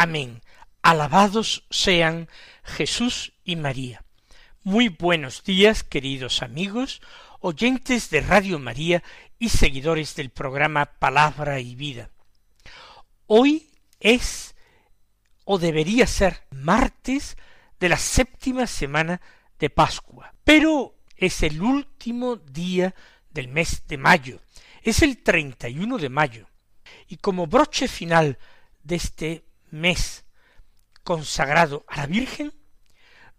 Amén. Alabados sean Jesús y María. Muy buenos días, queridos amigos, oyentes de Radio María y seguidores del programa Palabra y Vida. Hoy es o debería ser martes de la séptima semana de Pascua, pero es el último día del mes de mayo, es el 31 de mayo, y como broche final de este mes consagrado a la Virgen,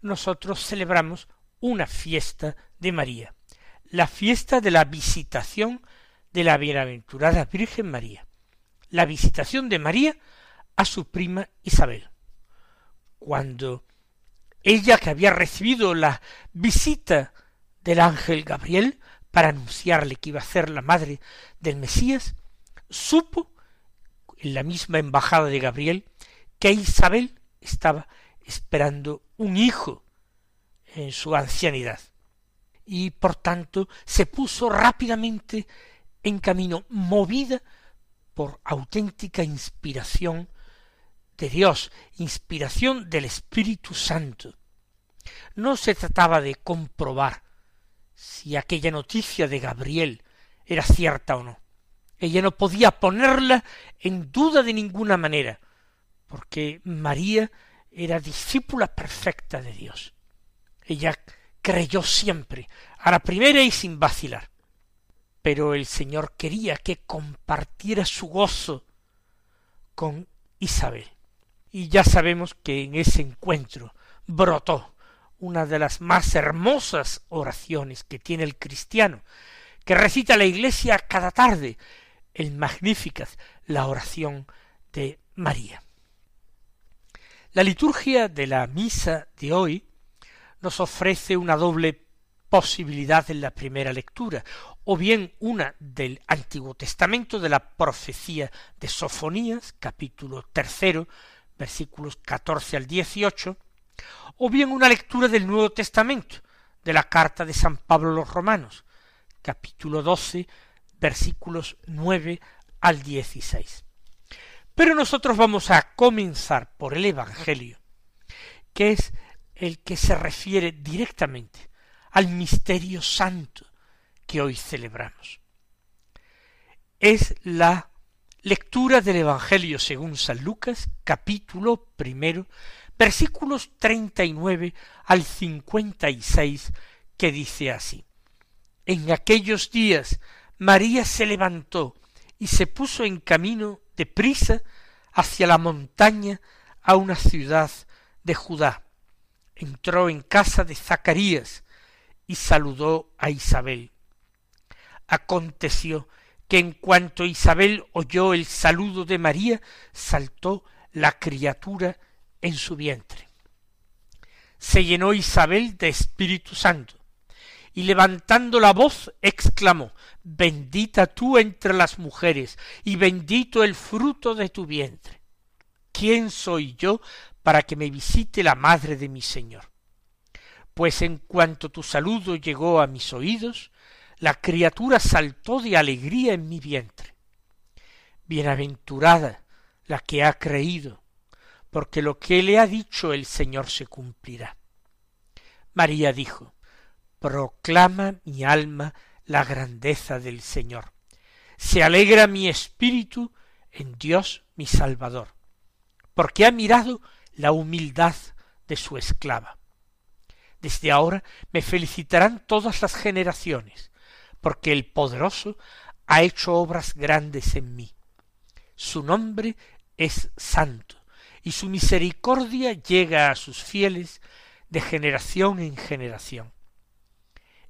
nosotros celebramos una fiesta de María, la fiesta de la visitación de la bienaventurada Virgen María, la visitación de María a su prima Isabel. Cuando ella que había recibido la visita del ángel Gabriel para anunciarle que iba a ser la madre del Mesías, supo en la misma embajada de Gabriel que Isabel estaba esperando un hijo en su ancianidad y por tanto se puso rápidamente en camino movida por auténtica inspiración de Dios, inspiración del Espíritu Santo. No se trataba de comprobar si aquella noticia de Gabriel era cierta o no. Ella no podía ponerla en duda de ninguna manera, porque María era discípula perfecta de Dios. Ella creyó siempre, a la primera y sin vacilar. Pero el Señor quería que compartiera su gozo con Isabel. Y ya sabemos que en ese encuentro brotó una de las más hermosas oraciones que tiene el cristiano, que recita la iglesia cada tarde, el Magnificat, la oración de María. La liturgia de la misa de hoy nos ofrece una doble posibilidad en la primera lectura, o bien una del Antiguo Testamento de la profecía de Sofonías, capítulo tercero, versículos catorce al dieciocho, o bien una lectura del Nuevo Testamento, de la carta de San Pablo a los Romanos, capítulo doce, versículos nueve al dieciséis. Pero nosotros vamos a comenzar por el Evangelio, que es el que se refiere directamente al misterio santo que hoy celebramos. Es la lectura del Evangelio según San Lucas, capítulo primero, versículos treinta y nueve al cincuenta y seis, que dice así. En aquellos días María se levantó y se puso en camino de prisa hacia la montaña a una ciudad de Judá. Entró en casa de Zacarías y saludó a Isabel. Aconteció que en cuanto Isabel oyó el saludo de María, saltó la criatura en su vientre. Se llenó Isabel de Espíritu Santo, y levantando la voz exclamó Bendita tú entre las mujeres, y bendito el fruto de tu vientre. ¿Quién soy yo para que me visite la madre de mi Señor? Pues en cuanto tu saludo llegó a mis oídos, la criatura saltó de alegría en mi vientre. Bienaventurada la que ha creído, porque lo que le ha dicho el Señor se cumplirá. María dijo, Proclama mi alma la grandeza del Señor. Se alegra mi espíritu en Dios mi Salvador, porque ha mirado la humildad de su esclava. Desde ahora me felicitarán todas las generaciones, porque el poderoso ha hecho obras grandes en mí. Su nombre es santo, y su misericordia llega a sus fieles de generación en generación.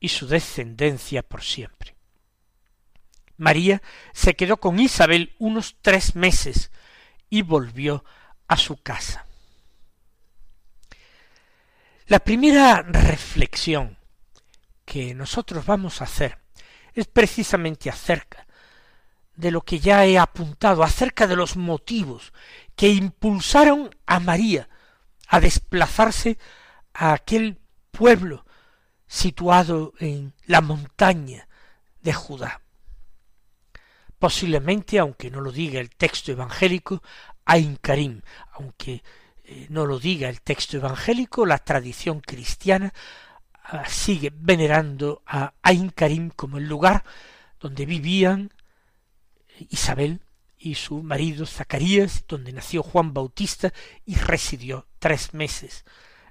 y su descendencia por siempre. María se quedó con Isabel unos tres meses y volvió a su casa. La primera reflexión que nosotros vamos a hacer es precisamente acerca de lo que ya he apuntado, acerca de los motivos que impulsaron a María a desplazarse a aquel pueblo situado en la montaña de Judá. Posiblemente, aunque no lo diga el texto evangélico, Ain Karim, aunque eh, no lo diga el texto evangélico, la tradición cristiana ah, sigue venerando a Ain Karim como el lugar donde vivían Isabel y su marido Zacarías, donde nació Juan Bautista y residió tres meses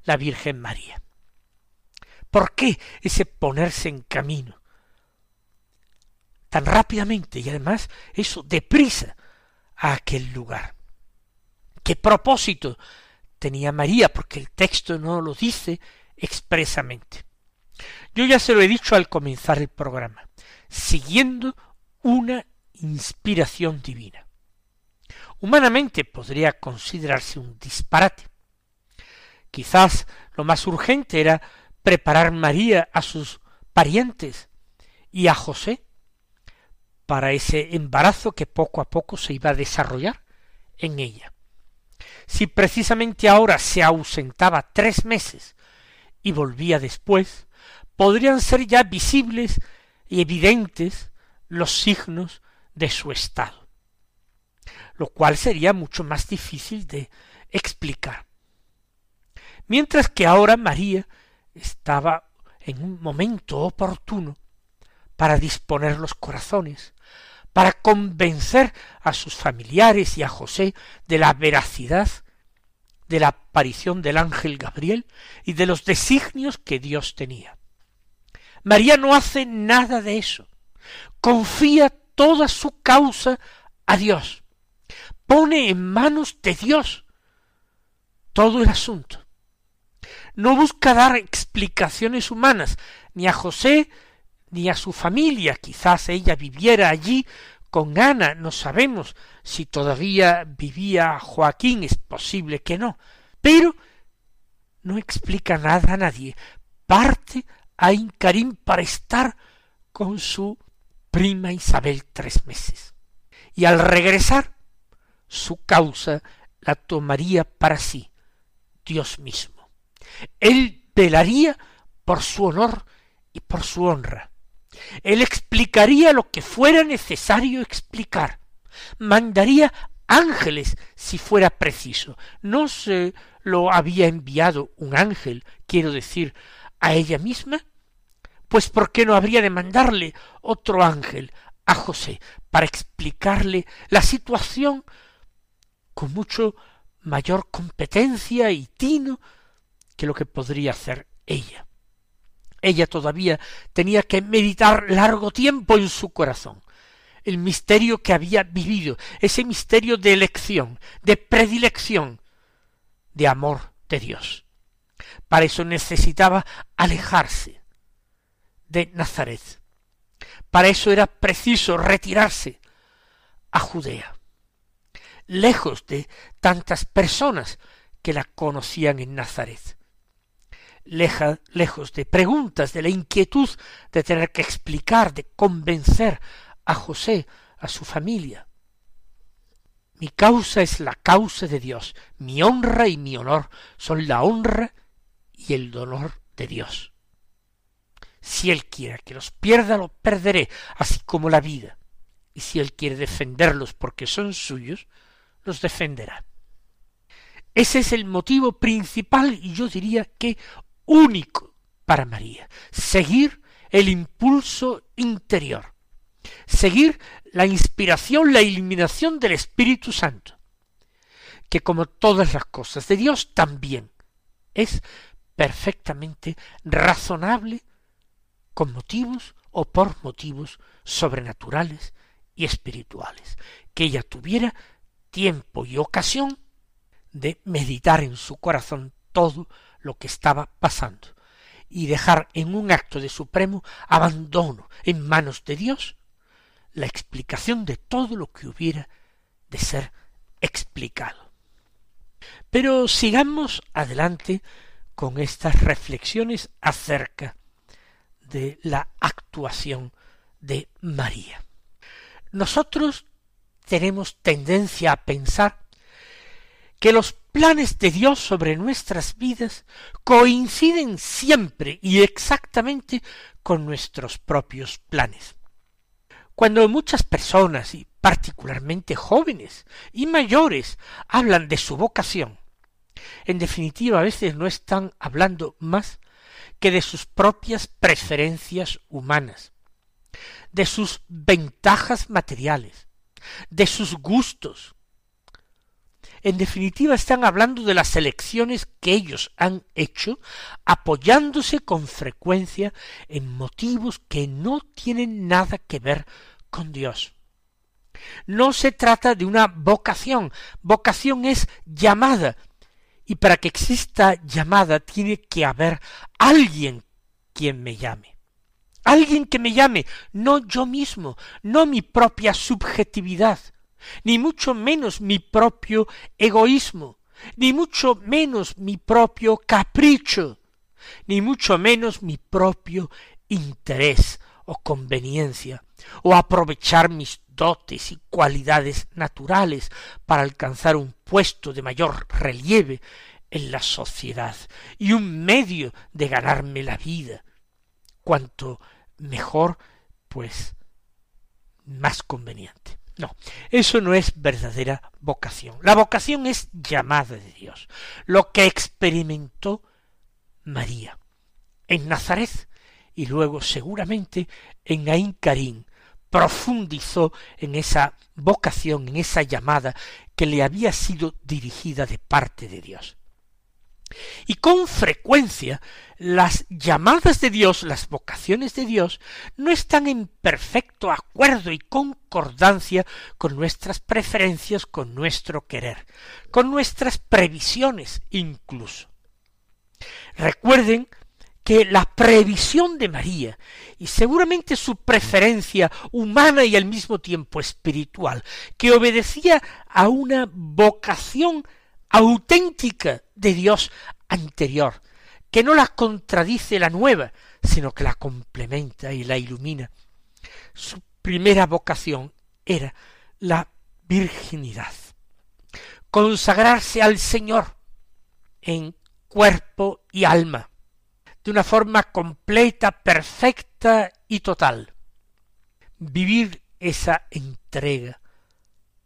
la Virgen María. ¿Por qué ese ponerse en camino? tan rápidamente y además eso deprisa a aquel lugar. ¿Qué propósito tenía María? Porque el texto no lo dice expresamente. Yo ya se lo he dicho al comenzar el programa, siguiendo una inspiración divina. Humanamente podría considerarse un disparate. Quizás lo más urgente era preparar María a sus parientes y a José para ese embarazo que poco a poco se iba a desarrollar en ella. Si precisamente ahora se ausentaba tres meses y volvía después, podrían ser ya visibles y evidentes los signos de su estado, lo cual sería mucho más difícil de explicar. Mientras que ahora María estaba en un momento oportuno para disponer los corazones, para convencer a sus familiares y a José de la veracidad de la aparición del ángel Gabriel y de los designios que Dios tenía. María no hace nada de eso. Confía toda su causa a Dios. Pone en manos de Dios todo el asunto. No busca dar explicaciones humanas ni a José ni a su familia. Quizás ella viviera allí con Ana, no sabemos si todavía vivía Joaquín, es posible que no, pero no explica nada a nadie. Parte a Incarín para estar con su prima Isabel tres meses. Y al regresar, su causa la tomaría para sí, Dios mismo. Él velaría por su honor y por su honra. Él explicaría lo que fuera necesario explicar. Mandaría ángeles si fuera preciso. No se lo había enviado un ángel, quiero decir, a ella misma. Pues ¿por qué no habría de mandarle otro ángel a José para explicarle la situación con mucho mayor competencia y tino que lo que podría hacer ella? Ella todavía tenía que meditar largo tiempo en su corazón el misterio que había vivido, ese misterio de elección, de predilección, de amor de Dios. Para eso necesitaba alejarse de Nazaret. Para eso era preciso retirarse a Judea, lejos de tantas personas que la conocían en Nazaret lejos de preguntas, de la inquietud de tener que explicar, de convencer a José, a su familia. Mi causa es la causa de Dios, mi honra y mi honor son la honra y el dolor de Dios. Si Él quiere que los pierda, los perderé, así como la vida. Y si Él quiere defenderlos porque son suyos, los defenderá. Ese es el motivo principal y yo diría que único para María, seguir el impulso interior, seguir la inspiración, la iluminación del Espíritu Santo. que como todas las cosas de Dios también es perfectamente razonable con motivos o por motivos sobrenaturales y espirituales, que ella tuviera tiempo y ocasión de meditar en su corazón todo lo que estaba pasando y dejar en un acto de supremo abandono en manos de Dios la explicación de todo lo que hubiera de ser explicado. Pero sigamos adelante con estas reflexiones acerca de la actuación de María. Nosotros tenemos tendencia a pensar que los planes de Dios sobre nuestras vidas coinciden siempre y exactamente con nuestros propios planes. Cuando muchas personas, y particularmente jóvenes y mayores, hablan de su vocación, en definitiva a veces no están hablando más que de sus propias preferencias humanas, de sus ventajas materiales, de sus gustos. En definitiva están hablando de las elecciones que ellos han hecho apoyándose con frecuencia en motivos que no tienen nada que ver con Dios. No se trata de una vocación, vocación es llamada, y para que exista llamada tiene que haber alguien quien me llame. Alguien que me llame, no yo mismo, no mi propia subjetividad, ni mucho menos mi propio egoísmo, ni mucho menos mi propio capricho, ni mucho menos mi propio interés o conveniencia, o aprovechar mis dotes y cualidades naturales para alcanzar un puesto de mayor relieve en la sociedad y un medio de ganarme la vida. Cuanto mejor, pues más conveniente. No, eso no es verdadera vocación. La vocación es llamada de Dios, lo que experimentó María en Nazaret y luego seguramente en Ain Karim, profundizó en esa vocación, en esa llamada que le había sido dirigida de parte de Dios. Y con frecuencia las llamadas de Dios, las vocaciones de Dios, no están en perfecto acuerdo y concordancia con nuestras preferencias, con nuestro querer, con nuestras previsiones incluso. Recuerden que la previsión de María y seguramente su preferencia humana y al mismo tiempo espiritual, que obedecía a una vocación auténtica de Dios anterior, que no la contradice la nueva, sino que la complementa y la ilumina. Su primera vocación era la virginidad, consagrarse al Señor en cuerpo y alma, de una forma completa, perfecta y total. Vivir esa entrega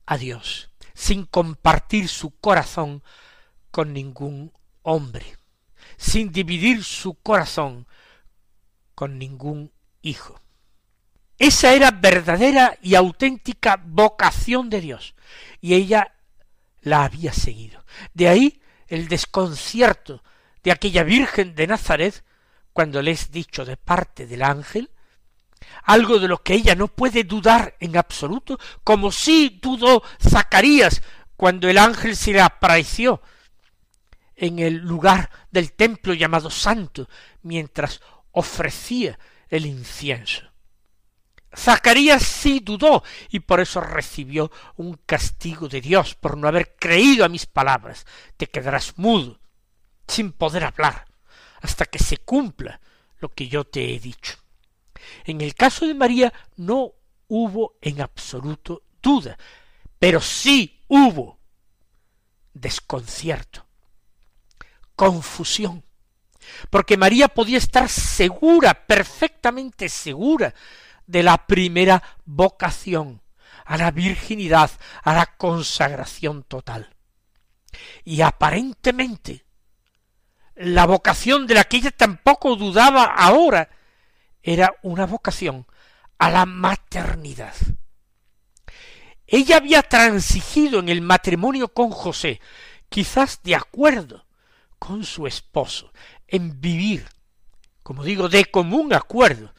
a Dios, sin compartir su corazón con ningún hombre, sin dividir su corazón con ningún hijo. Esa era verdadera y auténtica vocación de Dios, y ella la había seguido. De ahí el desconcierto de aquella Virgen de Nazaret cuando le es dicho de parte del ángel, algo de lo que ella no puede dudar en absoluto, como si dudó Zacarías cuando el ángel se le apareció en el lugar del templo llamado santo, mientras ofrecía el incienso. Zacarías sí dudó y por eso recibió un castigo de Dios por no haber creído a mis palabras. Te quedarás mudo, sin poder hablar hasta que se cumpla lo que yo te he dicho. En el caso de María no hubo en absoluto duda, pero sí hubo desconcierto, confusión, porque María podía estar segura, perfectamente segura, de la primera vocación, a la virginidad, a la consagración total. Y aparentemente la vocación de la que ella tampoco dudaba ahora era una vocación a la maternidad. Ella había transigido en el matrimonio con José, quizás de acuerdo con su esposo, en vivir, como digo, de común acuerdo,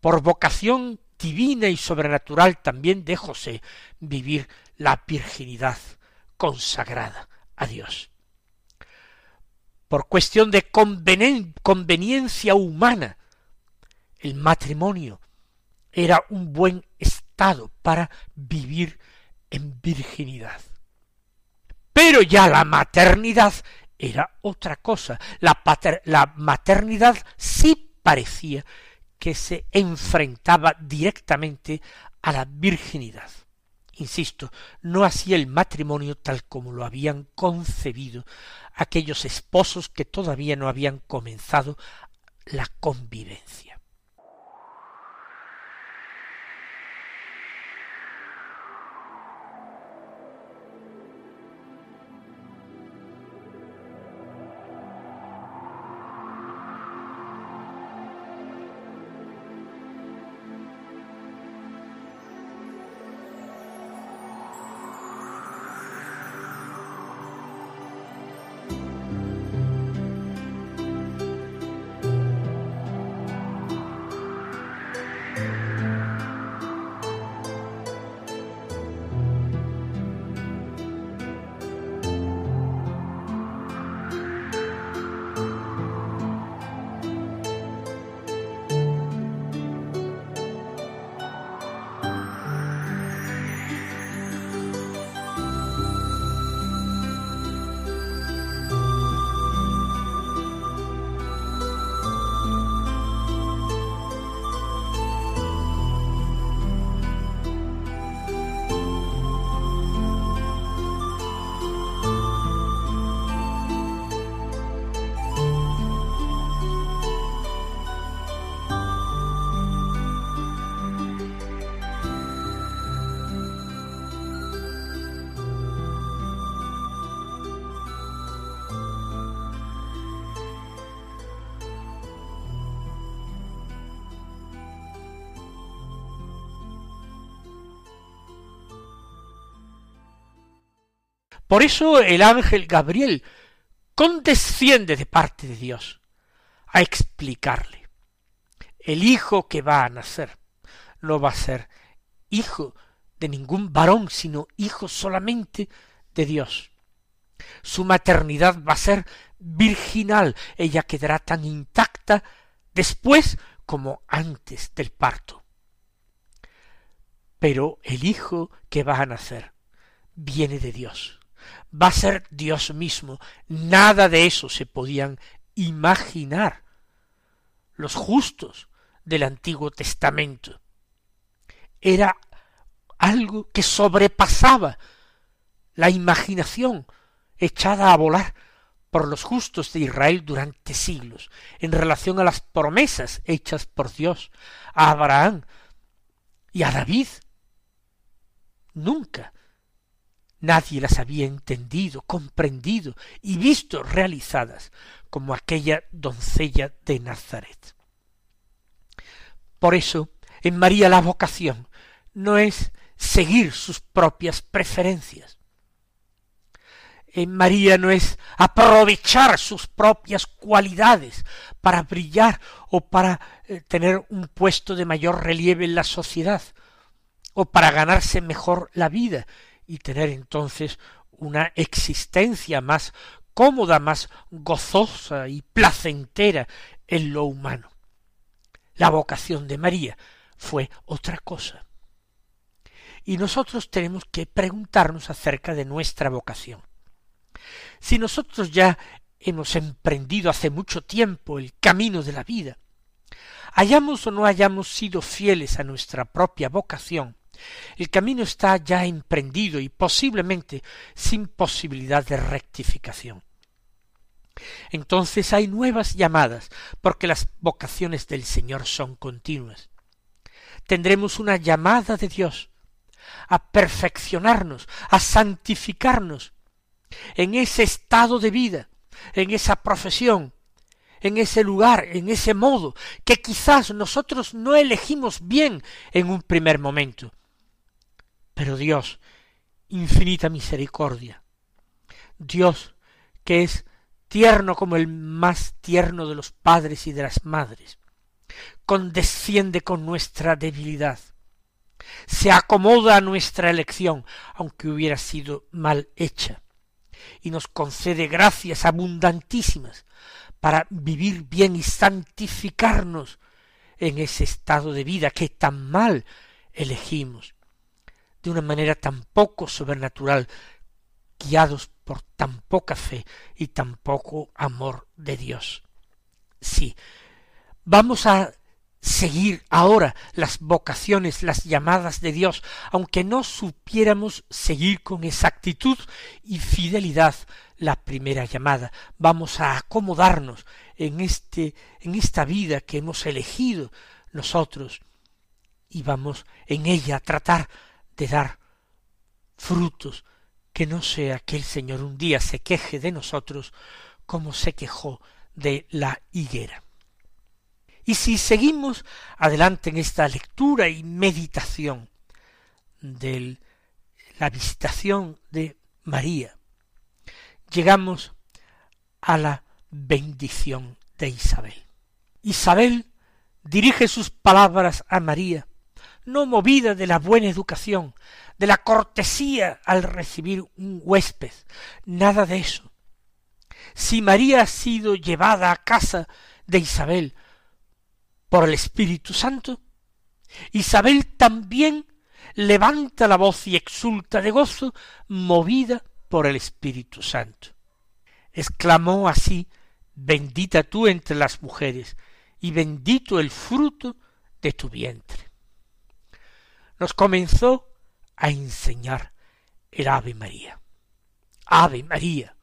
por vocación divina y sobrenatural también de José, vivir la virginidad consagrada a Dios. Por cuestión de conveniencia humana, el matrimonio era un buen estado para vivir en virginidad. Pero ya la maternidad era otra cosa. La, maternidad sí parecía que se enfrentaba directamente a la virginidad. Insisto, no así el matrimonio tal como lo habían concebido aquellos esposos que todavía no habían comenzado la convivencia. Por eso el ángel Gabriel condesciende de parte de Dios a explicarle. El hijo que va a nacer no va a ser hijo de ningún varón, sino hijo solamente de Dios. Su maternidad va a ser virginal, ella quedará tan intacta después como antes del parto. Pero el hijo que va a nacer viene de Dios va a ser Dios mismo. Nada de eso se podían imaginar los justos del Antiguo Testamento. Era algo que sobrepasaba la imaginación echada a volar por los justos de Israel durante siglos, en relación a las promesas hechas por Dios a Abraham y a David. Nunca Nadie las había entendido, comprendido y visto realizadas como aquella doncella de Nazaret. Por eso, en María la vocación no es seguir sus propias preferencias. En María no es aprovechar sus propias cualidades para brillar o para eh, tener un puesto de mayor relieve en la sociedad o para ganarse mejor la vida y tener entonces una existencia más cómoda, más gozosa y placentera en lo humano. La vocación de María fue otra cosa. Y nosotros tenemos que preguntarnos acerca de nuestra vocación. Si nosotros ya hemos emprendido hace mucho tiempo el camino de la vida, hayamos o no hayamos sido fieles a nuestra propia vocación, el camino está ya emprendido y posiblemente sin posibilidad de rectificación. Entonces hay nuevas llamadas, porque las vocaciones del Señor son continuas. Tendremos una llamada de Dios a perfeccionarnos, a santificarnos en ese estado de vida, en esa profesión, en ese lugar, en ese modo, que quizás nosotros no elegimos bien en un primer momento, pero Dios, infinita misericordia. Dios, que es tierno como el más tierno de los padres y de las madres, condesciende con nuestra debilidad, se acomoda a nuestra elección, aunque hubiera sido mal hecha, y nos concede gracias abundantísimas para vivir bien y santificarnos en ese estado de vida que tan mal elegimos, de una manera tan poco sobrenatural, guiados por tan poca fe y tan poco amor de Dios. Sí, vamos a seguir ahora las vocaciones, las llamadas de Dios, aunque no supiéramos seguir con exactitud y fidelidad la primera llamada. Vamos a acomodarnos en este en esta vida que hemos elegido nosotros y vamos en ella a tratar de dar frutos que no sea que el Señor un día se queje de nosotros como se quejó de la higuera. Y si seguimos adelante en esta lectura y meditación de la visitación de María, llegamos a la bendición de Isabel. Isabel dirige sus palabras a María, no movida de la buena educación, de la cortesía al recibir un huésped, nada de eso. Si María ha sido llevada a casa de Isabel por el Espíritu Santo, Isabel también levanta la voz y exulta de gozo, movida por el Espíritu Santo. Exclamó así, bendita tú entre las mujeres, y bendito el fruto de tu vientre. Nos comenzó a enseñar el Ave María. Ave María,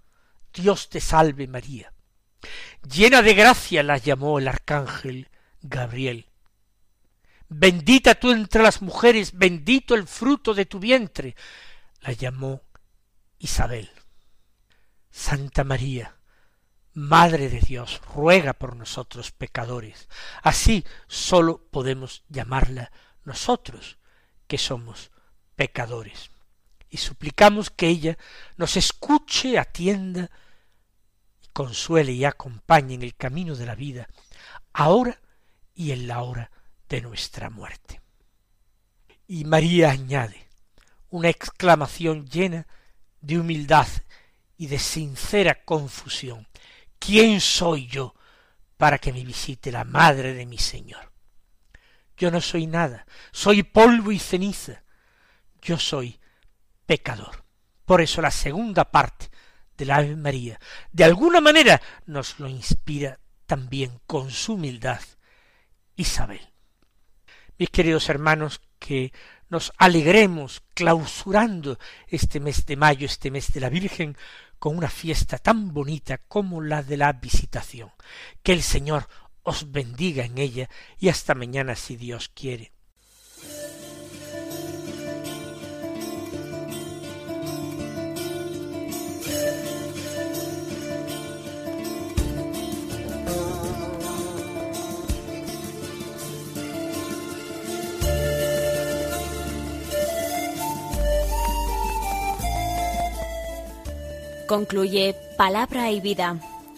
Dios te salve María. Llena de gracia la llamó el arcángel Gabriel. Bendita tú entre las mujeres, bendito el fruto de tu vientre, la llamó Isabel. Santa María, Madre de Dios, ruega por nosotros pecadores. Así sólo podemos llamarla nosotros, que somos pecadores. Y suplicamos que ella nos escuche, atienda, consuele y acompañe en el camino de la vida, ahora y en la hora de nuestra muerte. Y María añade una exclamación llena de humildad y de sincera confusión. ¿Quién soy yo para que me visite la madre de mi Señor? Yo no soy nada, soy polvo y ceniza, yo soy pecador. Por eso la segunda parte de la Ave María, de alguna manera, nos lo inspira también con su humildad Isabel. Mis queridos hermanos, que nos alegremos clausurando este mes de mayo, este mes de la Virgen, con una fiesta tan bonita como la de la visitación. Que el Señor os bendiga en ella y hasta mañana si Dios quiere. Concluye Palabra y Vida,